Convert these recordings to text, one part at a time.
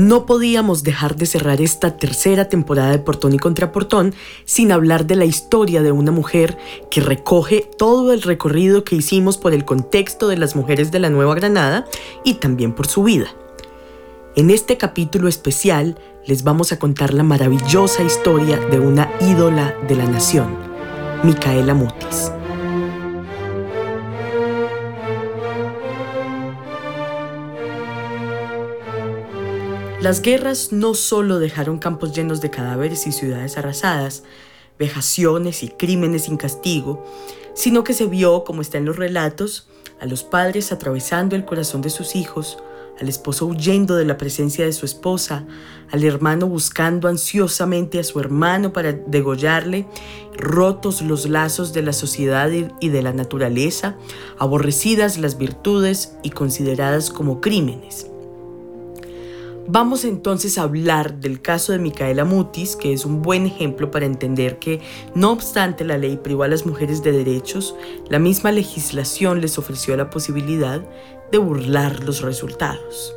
No podíamos dejar de cerrar esta tercera temporada de Portón y Contraportón sin hablar de la historia de una mujer que recoge todo el recorrido que hicimos por el contexto de las mujeres de la Nueva Granada y también por su vida. En este capítulo especial les vamos a contar la maravillosa historia de una ídola de la nación, Micaela Mutis. Las guerras no solo dejaron campos llenos de cadáveres y ciudades arrasadas, vejaciones y crímenes sin castigo, sino que se vio, como está en los relatos, a los padres atravesando el corazón de sus hijos, al esposo huyendo de la presencia de su esposa, al hermano buscando ansiosamente a su hermano para degollarle, rotos los lazos de la sociedad y de la naturaleza, aborrecidas las virtudes y consideradas como crímenes. Vamos entonces a hablar del caso de Micaela Mutis, que es un buen ejemplo para entender que, no obstante la ley privó a las mujeres de derechos, la misma legislación les ofreció la posibilidad de burlar los resultados.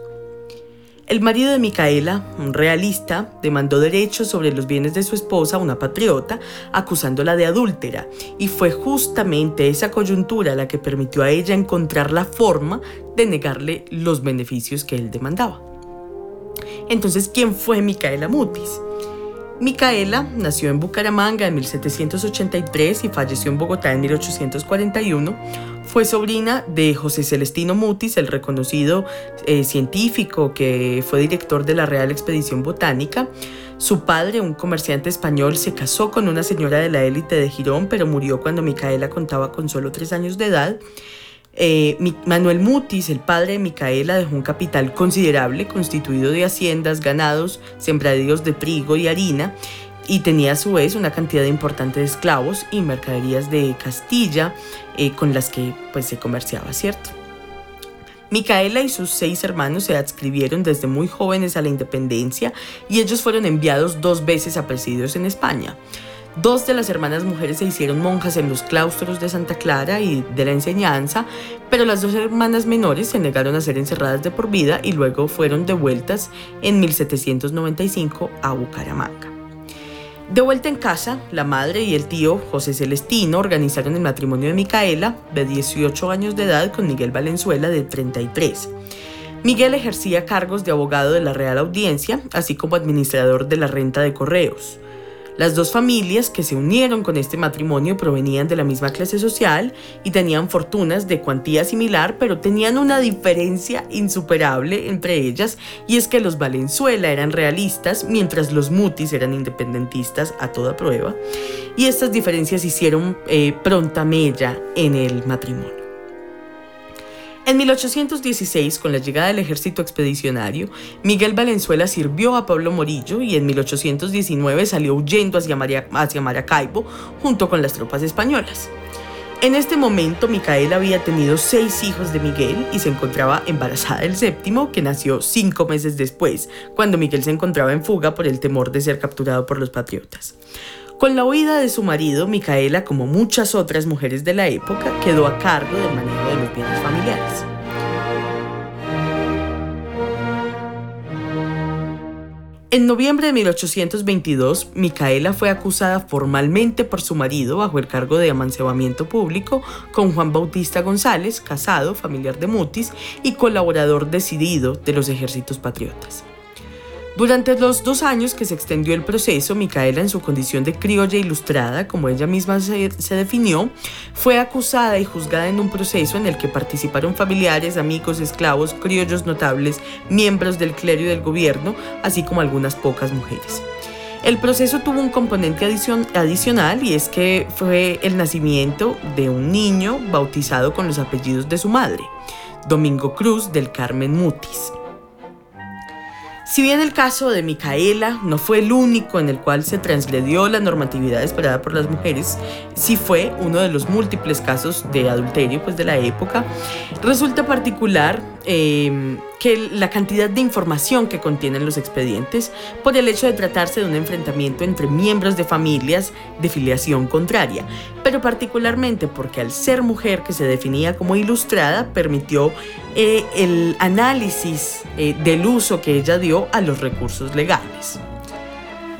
El marido de Micaela, un realista, demandó derechos sobre los bienes de su esposa, una patriota, acusándola de adúltera, y fue justamente esa coyuntura la que permitió a ella encontrar la forma de negarle los beneficios que él demandaba. Entonces, ¿quién fue Micaela Mutis? Micaela nació en Bucaramanga en 1783 y falleció en Bogotá en 1841. Fue sobrina de José Celestino Mutis, el reconocido eh, científico que fue director de la Real Expedición Botánica. Su padre, un comerciante español, se casó con una señora de la élite de Girón, pero murió cuando Micaela contaba con solo tres años de edad. Eh, Manuel Mutis, el padre de Micaela, dejó un capital considerable constituido de haciendas, ganados, sembradíos de trigo y harina y tenía a su vez una cantidad importante de esclavos y mercaderías de Castilla eh, con las que pues se comerciaba, ¿cierto? Micaela y sus seis hermanos se adscribieron desde muy jóvenes a la independencia y ellos fueron enviados dos veces a presidios en España. Dos de las hermanas mujeres se hicieron monjas en los claustros de Santa Clara y de la enseñanza, pero las dos hermanas menores se negaron a ser encerradas de por vida y luego fueron devueltas en 1795 a Bucaramanga. De vuelta en casa, la madre y el tío José Celestino organizaron el matrimonio de Micaela, de 18 años de edad, con Miguel Valenzuela, de 33. Miguel ejercía cargos de abogado de la Real Audiencia, así como administrador de la renta de correos. Las dos familias que se unieron con este matrimonio provenían de la misma clase social y tenían fortunas de cuantía similar, pero tenían una diferencia insuperable entre ellas y es que los Valenzuela eran realistas mientras los Mutis eran independentistas a toda prueba y estas diferencias hicieron eh, pronta mella en el matrimonio. En 1816, con la llegada del ejército expedicionario, Miguel Valenzuela sirvió a Pablo Morillo y en 1819 salió huyendo hacia, hacia Maracaibo junto con las tropas españolas. En este momento, Micaela había tenido seis hijos de Miguel y se encontraba embarazada del séptimo, que nació cinco meses después, cuando Miguel se encontraba en fuga por el temor de ser capturado por los patriotas. Con la huida de su marido, Micaela, como muchas otras mujeres de la época, quedó a cargo del manejo de los bienes familiares. En noviembre de 1822, Micaela fue acusada formalmente por su marido bajo el cargo de amancebamiento público con Juan Bautista González, casado, familiar de Mutis y colaborador decidido de los ejércitos patriotas. Durante los dos años que se extendió el proceso, Micaela, en su condición de criolla ilustrada, como ella misma se, definió, fue acusada y juzgada en un proceso en el que participaron familiares, amigos, esclavos, criollos notables, miembros del clero y del gobierno, así como algunas pocas mujeres. El proceso tuvo un componente adicional y es que fue el nacimiento de un niño bautizado con los apellidos de su madre, Domingo Cruz del Carmen Mutis. Si bien el caso de Micaela no fue el único en el cual se transgredió la normatividad esperada por las mujeres, sí fue uno de los múltiples casos de adulterio pues, de la época, resulta particular em, que la cantidad de información que contienen los expedientes por el hecho de tratarse de un enfrentamiento entre miembros de familias de filiación contraria, pero particularmente porque al ser mujer que se definía como ilustrada permitió eh, el análisis eh, del uso que ella dio a los recursos legales.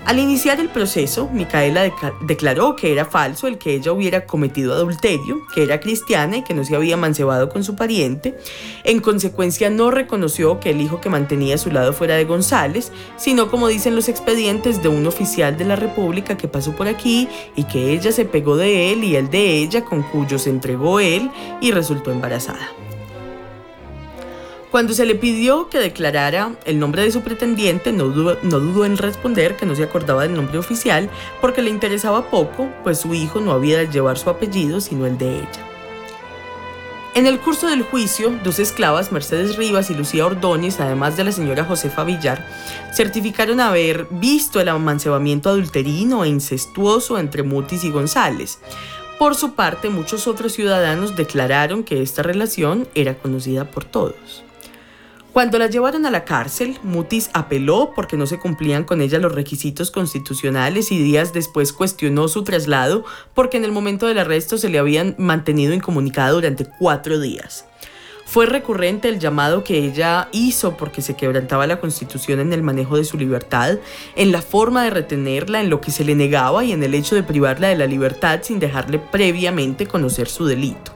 Al iniciar el proceso, Micaela declaró que era falso el que ella hubiera cometido adulterio, que era cristiana y que no se había mancebado con su pariente. En consecuencia, no reconoció que el hijo que mantenía a su lado fuera de González, sino como dicen los expedientes de un oficial de la República que pasó por aquí y que ella se pegó de él y él de ella, con cuyo se entregó él y resultó embarazada. Cuando se le pidió que declarara el nombre de su pretendiente, no dudó, en responder que no se acordaba del nombre oficial porque le interesaba poco, pues su hijo no había de llevar su apellido sino el de ella. En el curso del juicio, dos esclavas, Mercedes Rivas y Lucía Ordóñez, además de la señora Josefa Villar, certificaron haber visto el amancebamiento adulterino e incestuoso entre Mutis y González. Por su parte, muchos otros ciudadanos declararon que esta relación era conocida por todos. Cuando la llevaron a la cárcel, Mutis apeló porque no se cumplían con ella los requisitos constitucionales y días después cuestionó su traslado porque en el momento del arresto se le habían mantenido incomunicada durante cuatro días. Fue recurrente el llamado que ella hizo porque se quebrantaba la constitución en el manejo de su libertad, en la forma de retenerla, en lo que se le negaba y en el hecho de privarla de la libertad sin dejarle previamente conocer su delito.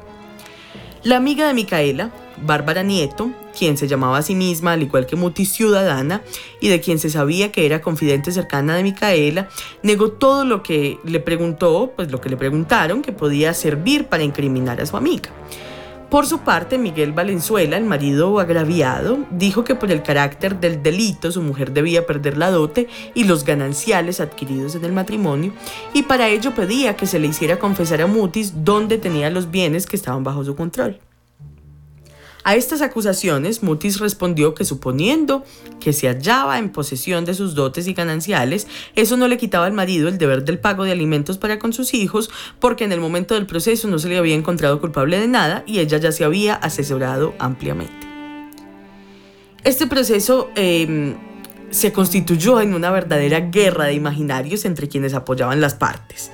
La amiga de Micaela, Bárbara Nieto, quien se llamaba a sí misma, al igual que Muti Ciudadana, y de quien se sabía que era confidente cercana de Micaela, negó todo lo que le preguntó, pues lo que le preguntaron, que podía servir para incriminar a su amiga. Por su parte, Miguel Valenzuela, el marido agraviado, dijo que por el carácter del delito su mujer debía perder la dote y los gananciales adquiridos en el matrimonio, y para ello pedía que se le hiciera confesar a Mutis dónde tenía los bienes que estaban bajo su control. A estas acusaciones, Mutis respondió que suponiendo que se hallaba en posesión de sus dotes y gananciales, eso no le quitaba al marido el deber del pago de alimentos para con sus hijos, porque en el momento del proceso no se le había encontrado culpable de nada y ella ya se había asesorado ampliamente. Este proceso em, se constituyó en una verdadera guerra de imaginarios entre quienes apoyaban las partes.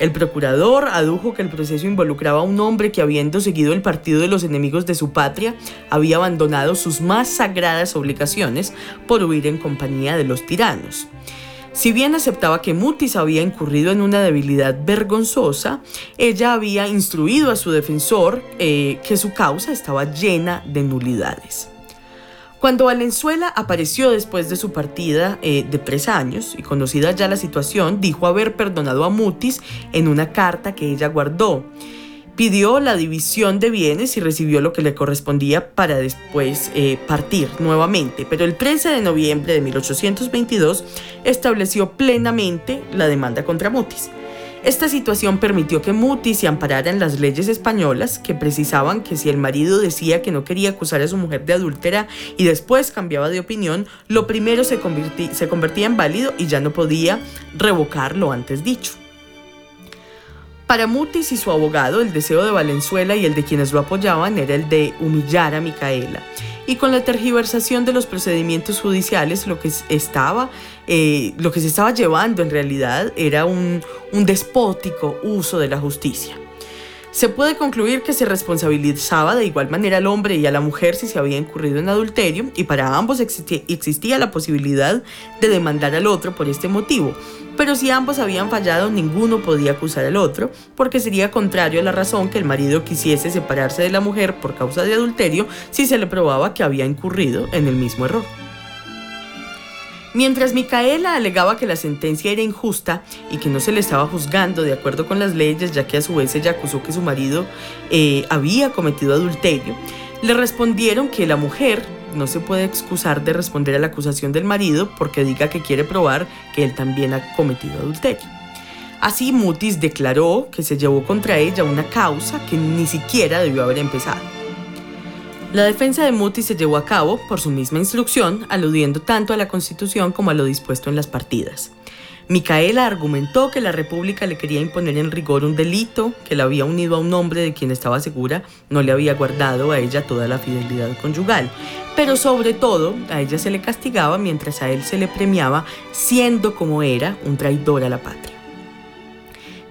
El procurador adujo que el proceso involucraba a un hombre que habiendo seguido el partido de los enemigos de su patria, había abandonado sus más sagradas obligaciones por huir en compañía de los tiranos. Si bien aceptaba que Mutis había incurrido en una debilidad vergonzosa, ella había instruido a su defensor eh, que su causa estaba llena de nulidades. Cuando Valenzuela apareció después de su partida eh, de tres años y conocida ya la situación, dijo haber perdonado a Mutis en una carta que ella guardó. Pidió la división de bienes y recibió lo que le correspondía para después eh, partir nuevamente, pero el 13 de noviembre de 1822 estableció plenamente la demanda contra Mutis. Esta situación permitió que Muti se amparara en las leyes españolas que precisaban que si el marido decía que no quería acusar a su mujer de adúltera y después cambiaba de opinión, lo primero se, se convertía en válido y ya no podía revocar lo antes dicho. Para Mutis y su abogado, el deseo de Valenzuela y el de quienes lo apoyaban era el de humillar a Micaela y con la tergiversación de los procedimientos judiciales lo que estaba eh, lo que se estaba llevando en realidad era un, un despótico uso de la justicia. Se puede concluir que se responsabilizaba de igual manera al hombre y a la mujer si se había incurrido en adulterio y para ambos existía la posibilidad de demandar al otro por este motivo. Pero si ambos habían fallado, ninguno podía acusar al otro, porque sería contrario a la razón que el marido quisiese separarse de la mujer por causa de adulterio si se le probaba que había incurrido en el mismo error. Mientras Micaela alegaba que la sentencia era injusta y que no se le estaba juzgando de acuerdo con las leyes, ya que a su vez ella acusó que su marido eh, había cometido adulterio, le respondieron que la mujer no se puede excusar de responder a la acusación del marido porque diga que quiere probar que él también ha cometido adulterio. Así Mutis declaró que se llevó contra ella una causa que ni siquiera debió haber empezado. La defensa de Muti se llevó a cabo por su misma instrucción, aludiendo tanto a la Constitución como a lo dispuesto en las partidas. Micaela argumentó que la República le quería imponer en rigor un delito que la había unido a un hombre de quien estaba segura no le había guardado a ella toda la fidelidad conyugal. Pero sobre todo, a ella se le castigaba mientras a él se le premiaba siendo como era un traidor a la patria.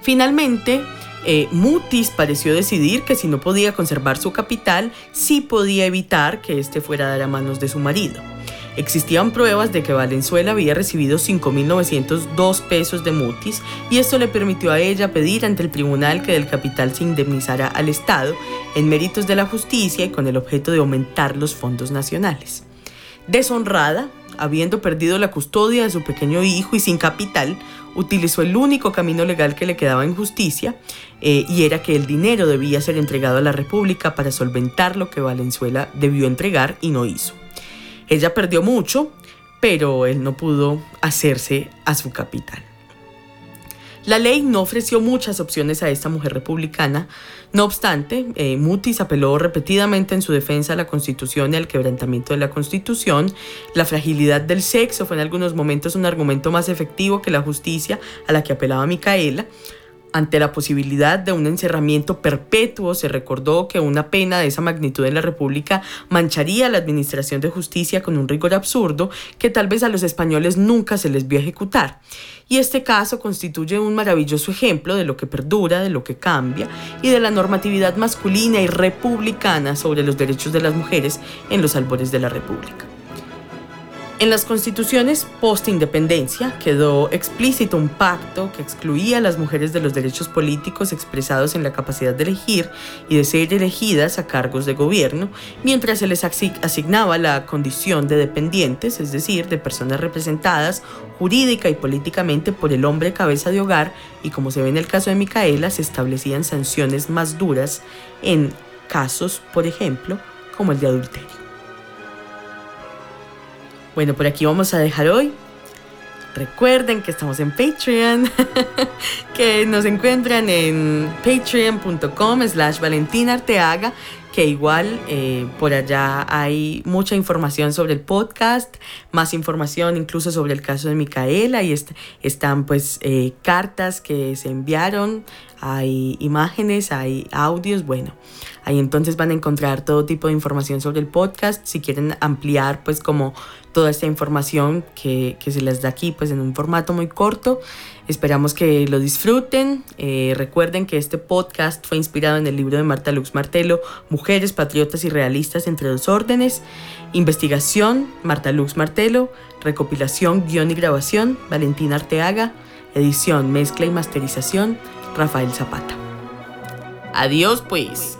Finalmente, eh, Mutis pareció decidir que si no podía conservar su capital, sí podía evitar que éste fuera a dar a manos de su marido. Existían pruebas de que Valenzuela había recibido 5.902 pesos de mutis y esto le permitió a ella pedir ante el tribunal que del capital se indemnizara al Estado en méritos de la justicia y con el objeto de aumentar los fondos nacionales. Deshonrada, habiendo perdido la custodia de su pequeño hijo y sin capital, utilizó el único camino legal que le quedaba en justicia eh, y era que el dinero debía ser entregado a la República para solventar lo que Valenzuela debió entregar y no hizo. Ella perdió mucho, pero él no pudo hacerse a su capital. La ley no ofreció muchas opciones a esta mujer republicana, no obstante, eh, Mutis apeló repetidamente en su defensa a la Constitución y al quebrantamiento de la Constitución. La fragilidad del sexo fue en algunos momentos un argumento más efectivo que la justicia a la que apelaba Micaela, ante la posibilidad de un encerramiento perpetuo, se recordó que una pena de esa magnitud en la República mancharía la administración de justicia con un rigor absurdo que tal vez a los españoles nunca se les vio ejecutar. Y este caso constituye un maravilloso ejemplo de lo que perdura, de lo que cambia y de la normatividad masculina y republicana sobre los derechos de las mujeres en los albores de la República. En las constituciones post-independencia quedó explícito un pacto que excluía a las mujeres de los derechos políticos expresados en la capacidad de elegir y de ser elegidas a cargos de gobierno, mientras se les asignaba la condición de dependientes, es decir, de personas representadas jurídica y políticamente por el hombre cabeza de hogar, y como se ve en el caso de Micaela, se establecían sanciones más duras en casos, por ejemplo, como el de adulterio. Bueno, por aquí vamos a dejar hoy. Recuerden que estamos en Patreon, que nos encuentran en patreon.com slash valentinarteaga, que igual eh, por allá hay mucha información sobre el podcast, más información incluso sobre el caso de Micaela y están pues eh, cartas que se enviaron, hay imágenes, hay audios, bueno, ahí entonces van a encontrar todo tipo de información sobre el podcast, si quieren ampliar pues como toda esta información que, se les da aquí pues en un formato muy corto. Esperamos que lo disfruten. Eh, recuerden que este podcast fue inspirado en el libro de Marta Lux Martelo, Mujeres, Patriotas y Realistas entre dos órdenes. Investigación, Marta Lux Martelo. Recopilación, guion y grabación, Valentina Arteaga. Edición, mezcla y masterización, Rafael Zapata. Adiós pues.